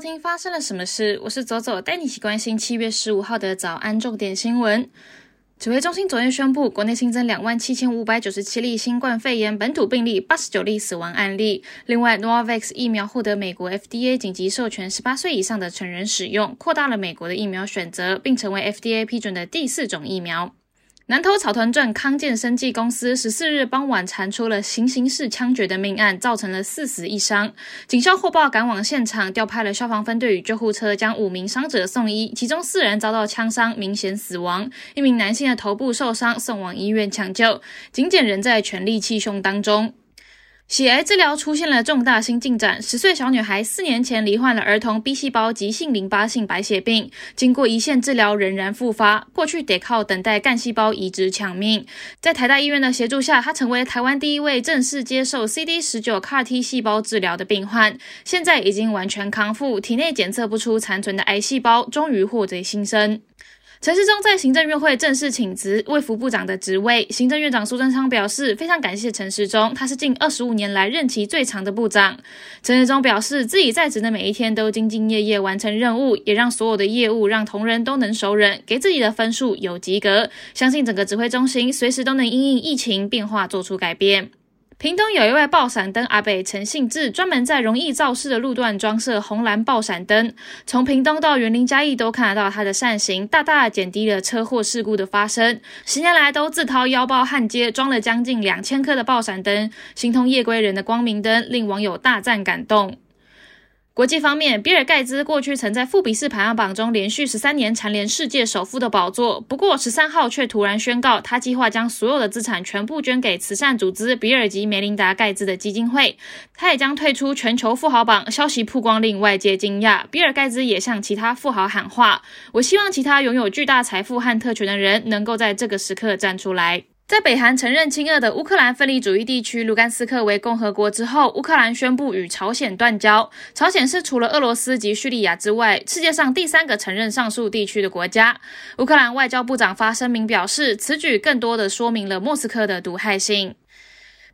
听发生了什么事？我是左左，带你一起关心七月十五号的早安重点新闻。指挥中心昨天宣布，国内新增两万七千五百九十七例新冠肺炎本土病例，八十九例死亡案例。另外，Novavax 疫苗获得美国 FDA 紧急授权，十八岁以上的成人使用，扩大了美国的疫苗选择，并成为 FDA 批准的第四种疫苗。南投草屯镇康健生技公司十四日傍晚传出了行刑式枪决的命案，造成了四死一伤。警消获报赶往现场，调派了消防分队与救护车，将五名伤者送医，其中四人遭到枪伤，明显死亡。一名男性的头部受伤，送往医院抢救。警检仍在全力气胸当中。血癌治疗出现了重大新进展。十岁小女孩四年前罹患了儿童 B 细胞急性淋巴性白血病，经过一线治疗仍然复发，过去得靠等待干细胞移植抢命。在台大医院的协助下，她成为台湾第一位正式接受 CD 十九 CAR T 细胞治疗的病患，现在已经完全康复，体内检测不出残存的癌细胞，终于获得新生。陈世忠在行政院会正式请辞卫福部长的职位。行政院长苏贞昌表示，非常感谢陈世忠，他是近二十五年来任期最长的部长。陈世忠表示，自己在职的每一天都兢兢业业完成任务，也让所有的业务让同仁都能熟忍，给自己的分数有及格。相信整个指挥中心随时都能因应疫情变化做出改变。屏东有一位爆闪灯阿北陈信志，专门在容易肇事的路段装设红蓝爆闪灯。从屏东到园林嘉义都看得到他的扇形，大大减低了车祸事故的发生。十年来都自掏腰包焊接，装了将近两千颗的爆闪灯，形同夜归人的光明灯，令网友大赞感动。国际方面，比尔盖茨过去曾在富比士排行榜中连续十三年蝉联世界首富的宝座。不过十三号却突然宣告，他计划将所有的资产全部捐给慈善组织比尔及梅琳达盖茨的基金会。他也将退出全球富豪榜。消息曝光令外界惊讶。比尔盖茨也向其他富豪喊话：“我希望其他拥有巨大财富和特权的人能够在这个时刻站出来。”在北韩承认亲俄的乌克兰分离主义地区卢甘斯克为共和国之后，乌克兰宣布与朝鲜断交。朝鲜是除了俄罗斯及叙利亚之外，世界上第三个承认上述地区的国家。乌克兰外交部长发声明表示，此举更多的说明了莫斯科的毒害性。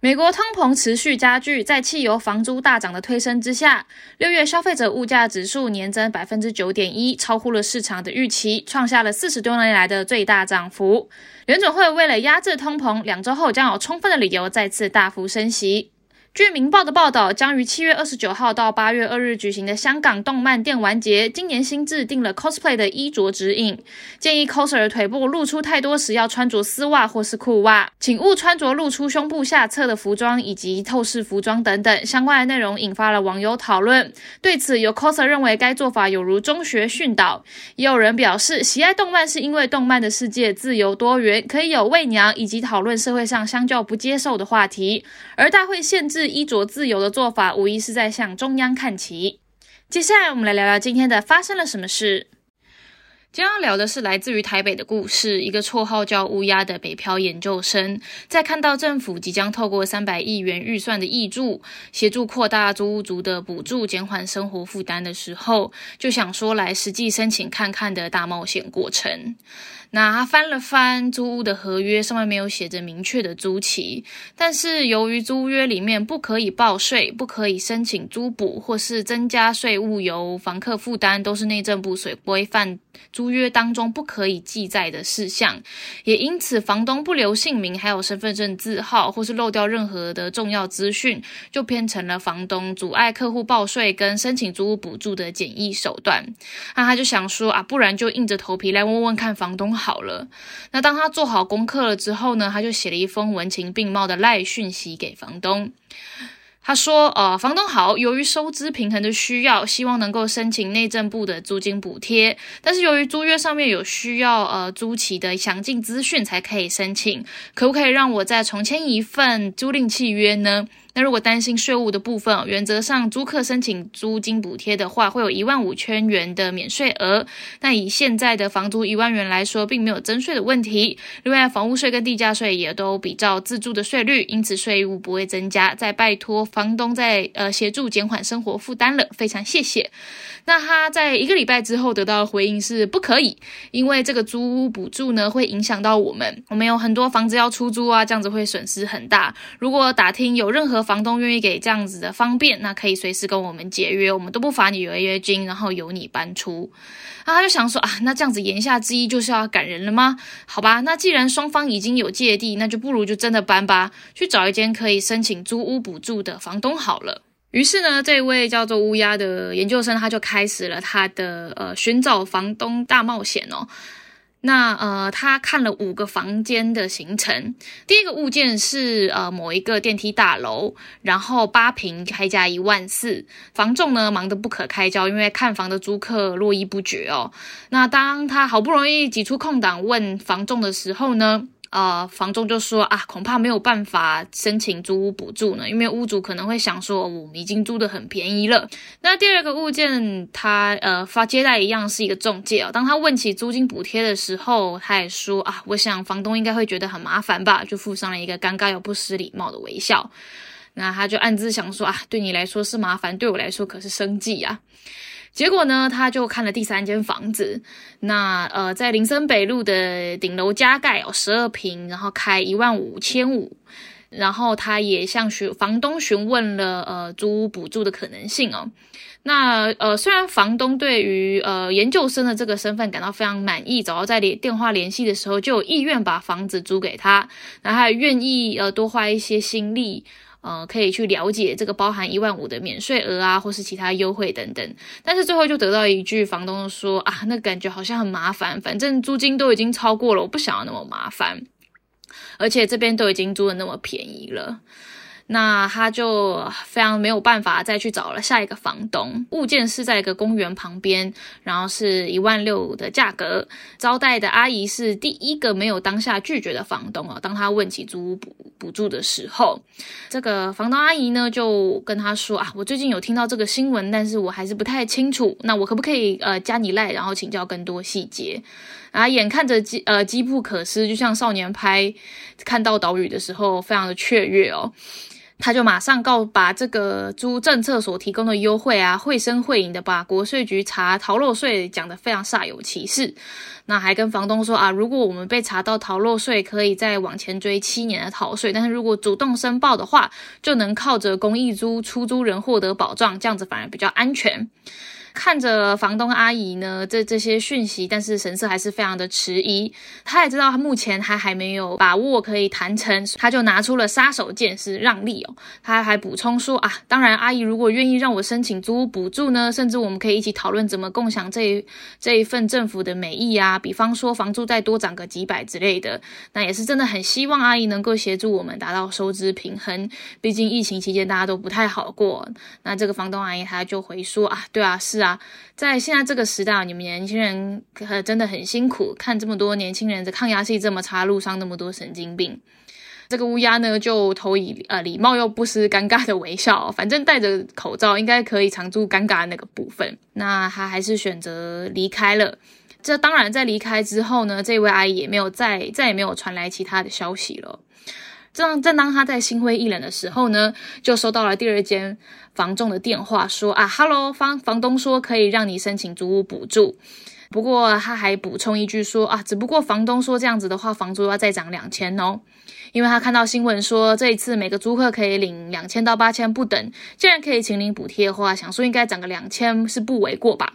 美国通膨持续加剧，在汽油、房租大涨的推升之下，六月消费者物价指数年增百分之九点一，超乎了市场的预期，创下了四十多年来的最大涨幅。联总会为了压制通膨，两周后将有充分的理由再次大幅升息。据《明报》的报道，将于七月二十九号到八月二日举行的香港动漫电玩节，今年新制定了 cosplay 的衣着指引，建议 coser 腿部露出太多时要穿着丝袜或是裤袜，请勿穿着露出胸部下侧的服装以及透视服装等等。相关的内容引发了网友讨论。对此，有 coser 认为该做法有如中学训导，也有人表示喜爱动漫是因为动漫的世界自由多元，可以有媚娘以及讨论社会上相较不接受的话题，而大会限制。衣着自由的做法，无疑是在向中央看齐。接下来，我们来聊聊今天的发生了什么事。今天要聊的是来自于台北的故事。一个绰号叫乌鸦的北漂研究生，在看到政府即将透过三百亿元预算的益助，协助扩大租屋族的补助，减缓生活负担的时候，就想说来实际申请看看的大冒险过程。那他翻了翻租屋的合约，上面没有写着明确的租期，但是由于租约里面不可以报税，不可以申请租补或是增加税务由房客负担，都是内政部所规范租约当中不可以记载的事项，也因此房东不留姓名，还有身份证字号，或是漏掉任何的重要资讯，就变成了房东阻碍客户报税跟申请租屋补助的简易手段。那他就想说啊，不然就硬着头皮来问问看房东。好了，那当他做好功课了之后呢，他就写了一封文情并茂的赖讯息给房东。他说：“呃，房东好，由于收支平衡的需要，希望能够申请内政部的租金补贴，但是由于租约上面有需要呃租期的详尽资讯才可以申请，可不可以让我再重签一份租赁契约呢？”那如果担心税务的部分，原则上租客申请租金补贴的话，会有一万五千元的免税额。那以现在的房租一万元来说，并没有增税的问题。另外，房屋税跟地价税也都比照自住的税率，因此税务不会增加。再拜托房东在呃协助减缓生活负担了，非常谢谢。那他在一个礼拜之后得到的回应是不可以，因为这个租屋补助呢会影响到我们，我们有很多房子要出租啊，这样子会损失很大。如果打听有任何房东愿意给这样子的方便，那可以随时跟我们解约，我们都不罚你违约金，然后由你搬出。那他就想说啊，那这样子言下之意就是要赶人了吗？好吧，那既然双方已经有芥蒂，那就不如就真的搬吧，去找一间可以申请租屋补助的房东好了。于是呢，这位叫做乌鸦的研究生，他就开始了他的呃寻找房东大冒险哦。那呃，他看了五个房间的行程。第一个物件是呃某一个电梯大楼，然后八平开价一万四，房仲呢忙得不可开交，因为看房的租客络绎不绝哦。那当他好不容易挤出空档问房仲的时候呢？呃，房东就说啊，恐怕没有办法申请租屋补助呢，因为屋主可能会想说，我们已经租的很便宜了。那第二个物件，他呃发接待一样是一个中介哦。当他问起租金补贴的时候，他也说啊，我想房东应该会觉得很麻烦吧，就附上了一个尴尬又不失礼貌的微笑。那他就暗自想说啊，对你来说是麻烦，对我来说可是生计啊。结果呢，他就看了第三间房子，那呃，在林森北路的顶楼加盖有十二平，然后开一万五千五，然后他也向询房东询问了呃租屋补助的可能性哦。那呃，虽然房东对于呃研究生的这个身份感到非常满意，早在联电话联系的时候就有意愿把房子租给他，然后还愿意呃多花一些心力。呃，可以去了解这个包含一万五的免税额啊，或是其他优惠等等。但是最后就得到一句，房东说啊，那感觉好像很麻烦，反正租金都已经超过了，我不想要那么麻烦，而且这边都已经租的那么便宜了。那他就非常没有办法再去找了下一个房东。物件是在一个公园旁边，然后是一万六的价格。招待的阿姨是第一个没有当下拒绝的房东哦。当他问起租屋补补助的时候，这个房东阿姨呢就跟他说啊，我最近有听到这个新闻，但是我还是不太清楚。那我可不可以呃加你赖，然后请教更多细节？啊，眼看着机呃机不可失，就像少年拍看到岛屿的时候，非常的雀跃哦。他就马上告把这个租政策所提供的优惠啊，绘声绘影的把国税局查逃漏税讲得非常煞有其事。那还跟房东说啊，如果我们被查到逃漏税，可以再往前追七年的逃税；但是如果主动申报的话，就能靠着公益租出租人获得保障，这样子反而比较安全。看着房东阿姨呢，这这些讯息，但是神色还是非常的迟疑。他也知道他目前还还没有把握可以谈成，他就拿出了杀手锏，是让利哦。他还补充说啊，当然阿姨如果愿意让我申请租屋补助呢，甚至我们可以一起讨论怎么共享这这一份政府的美意啊，比方说房租再多涨个几百之类的，那也是真的很希望阿姨能够协助我们达到收支平衡。毕竟疫情期间大家都不太好过。那这个房东阿姨她就回说啊，对啊，是啊。在现在这个时代，你们年轻人可真的很辛苦。看这么多年轻人的抗压性这么差，路上那么多神经病。这个乌鸦呢，就投以呃礼貌又不失尴尬的微笑。反正戴着口罩，应该可以藏住尴尬的那个部分。那他还是选择离开了。这当然，在离开之后呢，这位阿姨也没有再再也没有传来其他的消息了。正正当他在心灰意冷的时候呢，就收到了第二间房仲的电话，说啊，Hello，房房东说可以让你申请租屋补助，不过他还补充一句说啊，只不过房东说这样子的话，房租要再涨两千哦，因为他看到新闻说这一次每个租客可以领两千到八千不等，既然可以请领补贴的话，想说应该涨个两千是不为过吧。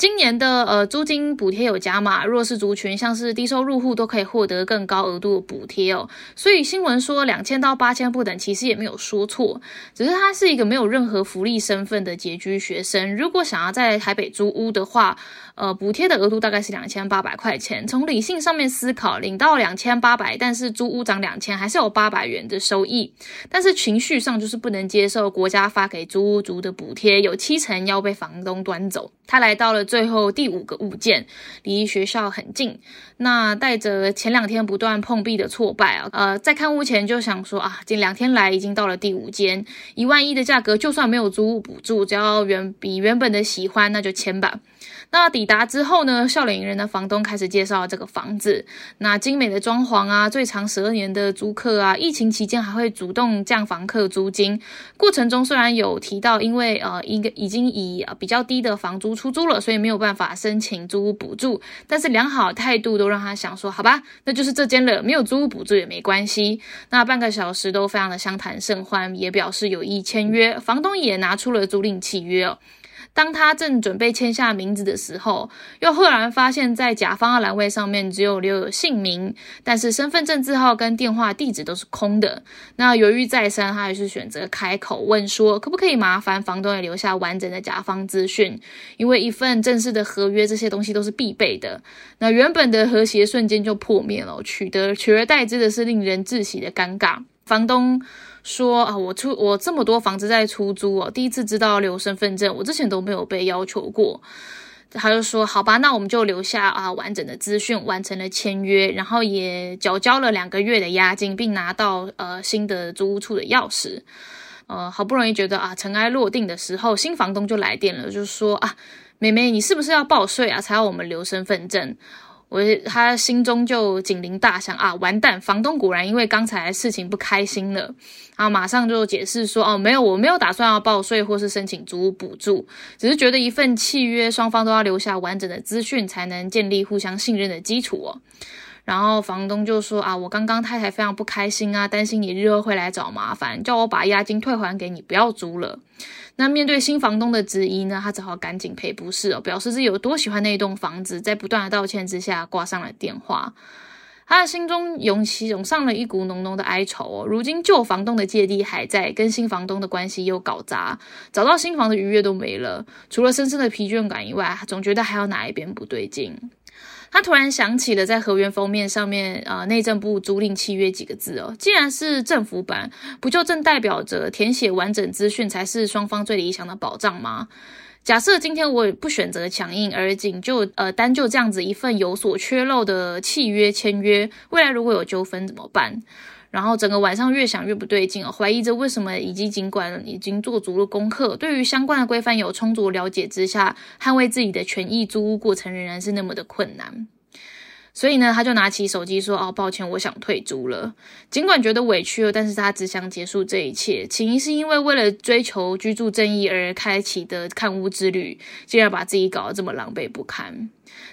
今年的呃租金补贴有加码，弱势族群像是低收入户都可以获得更高额度的补贴哦。所以新闻说两千到八千不等，其实也没有说错，只是他是一个没有任何福利身份的拮据学生。如果想要在台北租屋的话，呃，补贴的额度大概是两千八百块钱。从理性上面思考，领到两千八百，但是租屋涨两千，还是有八百元的收益。但是情绪上就是不能接受国家发给租屋族的补贴，有七成要被房东端走。他来到了。最后第五个物件离学校很近，那带着前两天不断碰壁的挫败啊，呃，在看屋前就想说啊，近两天来已经到了第五间，一万一的价格，就算没有租屋补助，只要原比原本的喜欢，那就签吧。那抵达之后呢，笑脸迎人的房东开始介绍这个房子，那精美的装潢啊，最长十二年的租客啊，疫情期间还会主动降房客租金。过程中虽然有提到，因为呃一个已经以比较低的房租出租了，所以没有办法申请租屋补助，但是良好态度都让他想说，好吧，那就是这间了，没有租屋补助也没关系。那半个小时都非常的相谈甚欢，也表示有意签约，房东也拿出了租赁契约哦。当他正准备签下名字的时候，又赫然发现，在甲方的栏位上面只有留有姓名，但是身份证字号跟电话地址都是空的。那犹豫再三，他还是选择开口问说：“可不可以麻烦房东也留下完整的甲方资讯？因为一份正式的合约，这些东西都是必备的。”那原本的和谐瞬间就破灭了，取得取而代之的是令人窒息的尴尬。房东。说啊，我出我这么多房子在出租哦，第一次知道留身份证，我之前都没有被要求过。他就说好吧，那我们就留下啊完整的资讯，完成了签约，然后也缴交了两个月的押金，并拿到呃新的租屋处的钥匙。呃，好不容易觉得啊尘埃落定的时候，新房东就来电了，就说啊，妹妹你是不是要报税啊，才要我们留身份证？我他心中就警铃大响啊！完蛋，房东果然因为刚才事情不开心了，然后马上就解释说：“哦，没有，我没有打算要报税或是申请租屋补助，只是觉得一份契约双方都要留下完整的资讯，才能建立互相信任的基础哦。”然后房东就说：“啊，我刚刚太太非常不开心啊，担心你日后会来找麻烦，叫我把押金退还给你，不要租了。”那面对新房东的质疑呢，他只好赶紧赔不是哦，表示自己有多喜欢那一栋房子，在不断的道歉之下挂上了电话。他的心中涌起涌上了一股浓浓的哀愁哦。如今旧房东的芥蒂还在，跟新房东的关系又搞砸，找到新房的愉悦都没了，除了深深的疲倦感以外，总觉得还有哪一边不对劲。他突然想起了在河源封面上面，啊，内政部租赁契约几个字哦。既然是政府版，不就正代表着填写完整资讯才是双方最理想的保障吗？假设今天我不选择强硬，而仅就呃单就这样子一份有所缺漏的契约签约，未来如果有纠纷怎么办？然后整个晚上越想越不对劲，怀疑着为什么以及尽管已经做足了功课，对于相关的规范有充足了解之下，捍卫自己的权益，租屋过程仍然是那么的困难。所以呢，他就拿起手机说：“哦，抱歉，我想退租了。”尽管觉得委屈了，但是他只想结束这一切。起因是因为为了追求居住正义而开启的看屋之旅，竟然把自己搞得这么狼狈不堪。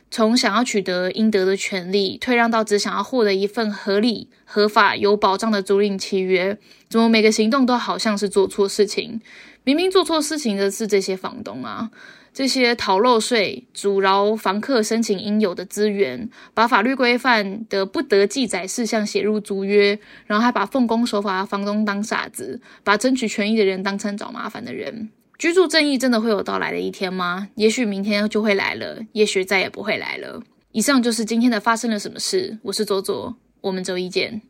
从想要取得应得的权利，退让到只想要获得一份合理、合法、有保障的租赁契约，怎么每个行动都好像是做错事情？明明做错事情的是这些房东啊！这些逃漏税、阻挠房客申请应有的资源，把法律规范的不得记载事项写入租约，然后还把奉公守法的房东当傻子，把争取权益的人当成找麻烦的人。居住正义真的会有到来的一天吗？也许明天就会来了，也许再也不会来了。以上就是今天的发生了什么事。我是左左，我们周一见。